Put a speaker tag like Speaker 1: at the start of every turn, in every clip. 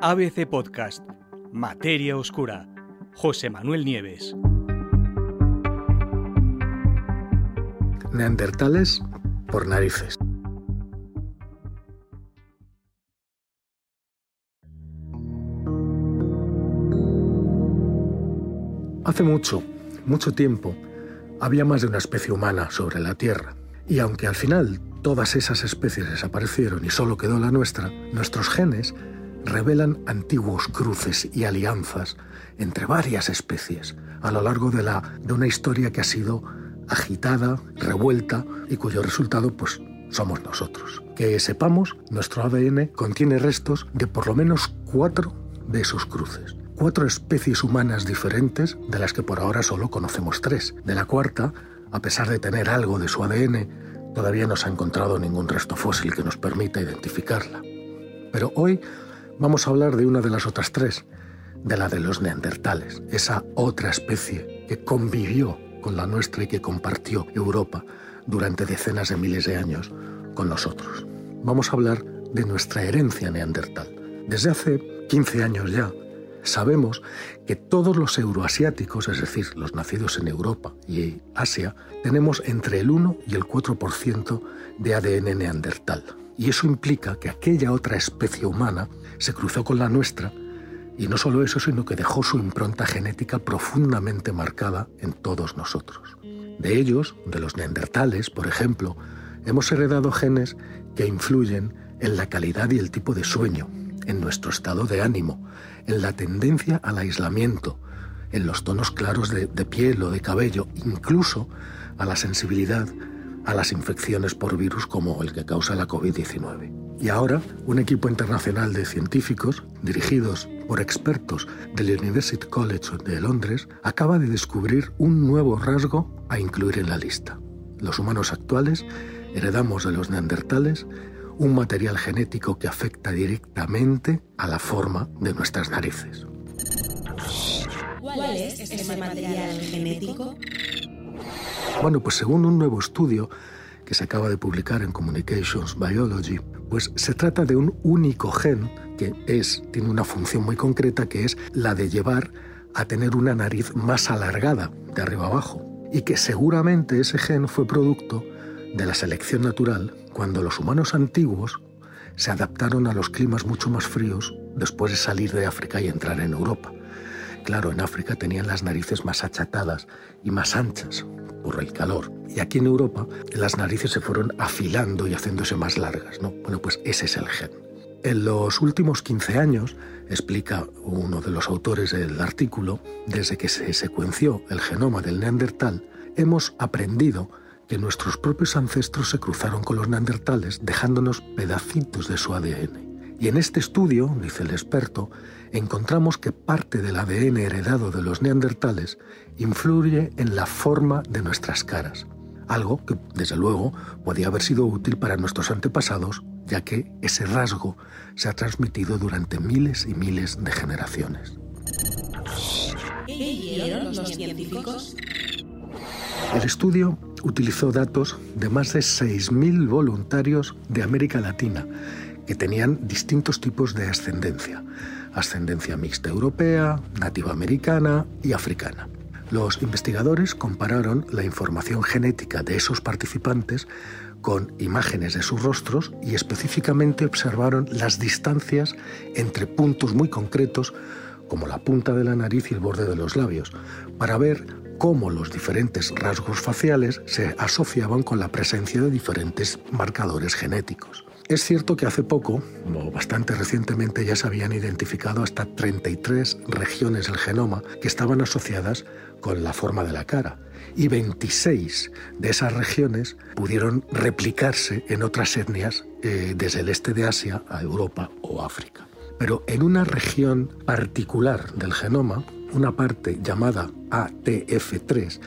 Speaker 1: ABC Podcast, Materia Oscura, José Manuel Nieves.
Speaker 2: Neandertales por narices. Hace mucho, mucho tiempo, había más de una especie humana sobre la Tierra. Y aunque al final todas esas especies desaparecieron y solo quedó la nuestra, nuestros genes revelan antiguos cruces y alianzas entre varias especies a lo largo de, la, de una historia que ha sido agitada, revuelta y cuyo resultado pues somos nosotros. Que sepamos, nuestro ADN contiene restos de por lo menos cuatro de esos cruces. Cuatro especies humanas diferentes, de las que por ahora solo conocemos tres. De la cuarta, a pesar de tener algo de su ADN, todavía no se ha encontrado ningún resto fósil que nos permita identificarla. Pero hoy vamos a hablar de una de las otras tres, de la de los neandertales, esa otra especie que convivió con la nuestra y que compartió Europa durante decenas de miles de años con nosotros. Vamos a hablar de nuestra herencia neandertal. Desde hace 15 años ya, sabemos que todos los euroasiáticos, es decir, los nacidos en Europa y Asia, tenemos entre el 1 y el 4% de ADN neandertal. Y eso implica que aquella otra especie humana se cruzó con la nuestra y no solo eso, sino que dejó su impronta genética profundamente marcada en todos nosotros. De ellos, de los neandertales, por ejemplo, hemos heredado genes que influyen en la calidad y el tipo de sueño, en nuestro estado de ánimo, en la tendencia al aislamiento, en los tonos claros de, piel o de cabello, incluso a la sensibilidad a las infecciones por virus como el que causa la COVID-19. Y ahora, un equipo internacional de científicos, dirigidos por expertos del University College de Londres, acaba de descubrir un nuevo rasgo a incluir en la lista. Los humanos actuales heredamos de los neandertales un material genético que afecta directamente a la forma de nuestras narices.
Speaker 3: ¿Cuál es ese material genético?
Speaker 2: Bueno, pues según un nuevo estudio que se acaba de publicar en Communications Biology, pues se trata de un único gen que es, tiene una función muy concreta que es la de llevar a tener una nariz más alargada de arriba abajo y que seguramente ese gen fue producto de la selección natural cuando los humanos antiguos se adaptaron a los climas mucho más fríos después de salir de África y entrar en Europa. Claro, en África tenían las narices más achatadas y más anchas, por el calor. Y aquí en Europa las narices se fueron afilando y haciéndose más largas. ¿no? Bueno, pues ese es el gen. En los últimos 15 años, explica uno de los autores del artículo, desde que se secuenció el genoma del neandertal, hemos aprendido que nuestros propios ancestros se cruzaron con los neandertales dejándonos pedacitos de su ADN. Y en este estudio, dice el experto, encontramos que parte del ADN heredado de los neandertales influye en la forma de nuestras caras, algo que, desde luego, podía haber sido útil para nuestros antepasados, ya que ese rasgo se ha transmitido durante miles y miles de generaciones.
Speaker 3: ¿Qué los científicos?
Speaker 2: El estudio utilizó datos de más de 6.000 voluntarios de América Latina que tenían distintos tipos de ascendencia, ascendencia mixta europea, nativa americana y africana. Los investigadores compararon la información genética de esos participantes con imágenes de sus rostros y específicamente observaron las distancias entre puntos muy concretos como la punta de la nariz y el borde de los labios, para ver cómo los diferentes rasgos faciales se asociaban con la presencia de diferentes marcadores genéticos. Es cierto que hace poco, o bastante recientemente, ya se habían identificado hasta 33 regiones del genoma que estaban asociadas con la forma de la cara. Y 26 de esas regiones pudieron replicarse en otras etnias eh, desde el este de Asia a Europa o África. Pero en una región particular del genoma, una parte llamada ATF3,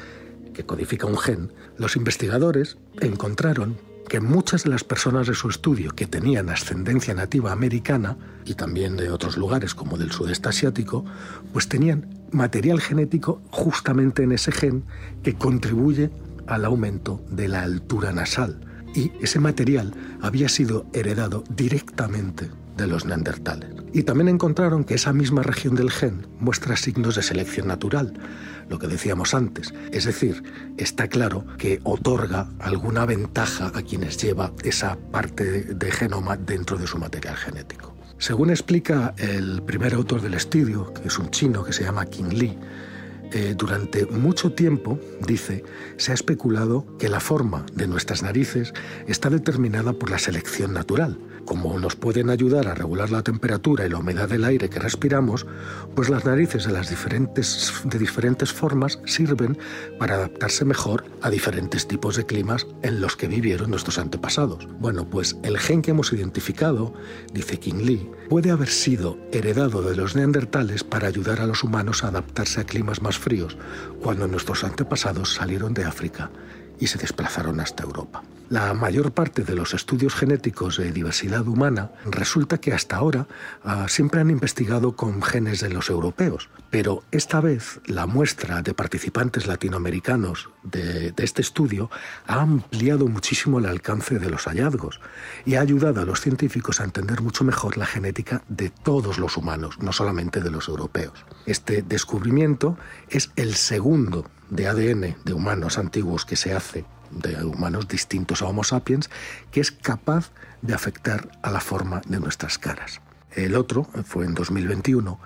Speaker 2: que codifica un gen, los investigadores encontraron que muchas de las personas de su estudio que tenían ascendencia nativa americana y también de otros lugares como del sudeste asiático, pues tenían material genético justamente en ese gen que contribuye al aumento de la altura nasal. Y ese material había sido heredado directamente de los neandertales. Y también encontraron que esa misma región del gen muestra signos de selección natural, lo que decíamos antes. Es decir, está claro que otorga alguna ventaja a quienes lleva esa parte de genoma dentro de su material genético. Según explica el primer autor del estudio, que es un chino que se llama King Li, eh, durante mucho tiempo, dice, se ha especulado que la forma de nuestras narices está determinada por la selección natural. Como nos pueden ayudar a regular la temperatura y la humedad del aire que respiramos, pues las narices de, las diferentes, de diferentes formas sirven para adaptarse mejor a diferentes tipos de climas en los que vivieron nuestros antepasados. Bueno, pues el gen que hemos identificado, dice King Lee, puede haber sido heredado de los neandertales para ayudar a los humanos a adaptarse a climas más fríos, cuando nuestros antepasados salieron de África y se desplazaron hasta Europa. La mayor parte de los estudios genéticos de diversidad humana resulta que hasta ahora ah, siempre han investigado con genes de los europeos, pero esta vez la muestra de participantes latinoamericanos de, de este estudio ha ampliado muchísimo el alcance de los hallazgos y ha ayudado a los científicos a entender mucho mejor la genética de todos los humanos, no solamente de los europeos. Este descubrimiento es el segundo de ADN de humanos antiguos que se hace de humanos distintos a Homo sapiens, que es capaz de afectar a la forma de nuestras caras. El otro fue en 2021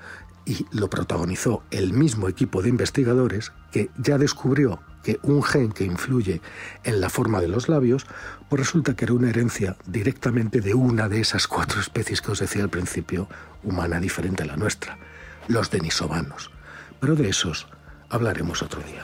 Speaker 2: y lo protagonizó el mismo equipo de investigadores que ya descubrió que un gen que influye en la forma de los labios, pues resulta que era una herencia directamente de una de esas cuatro especies que os decía al principio, humana diferente a la nuestra, los denisovanos. Pero de esos hablaremos otro día.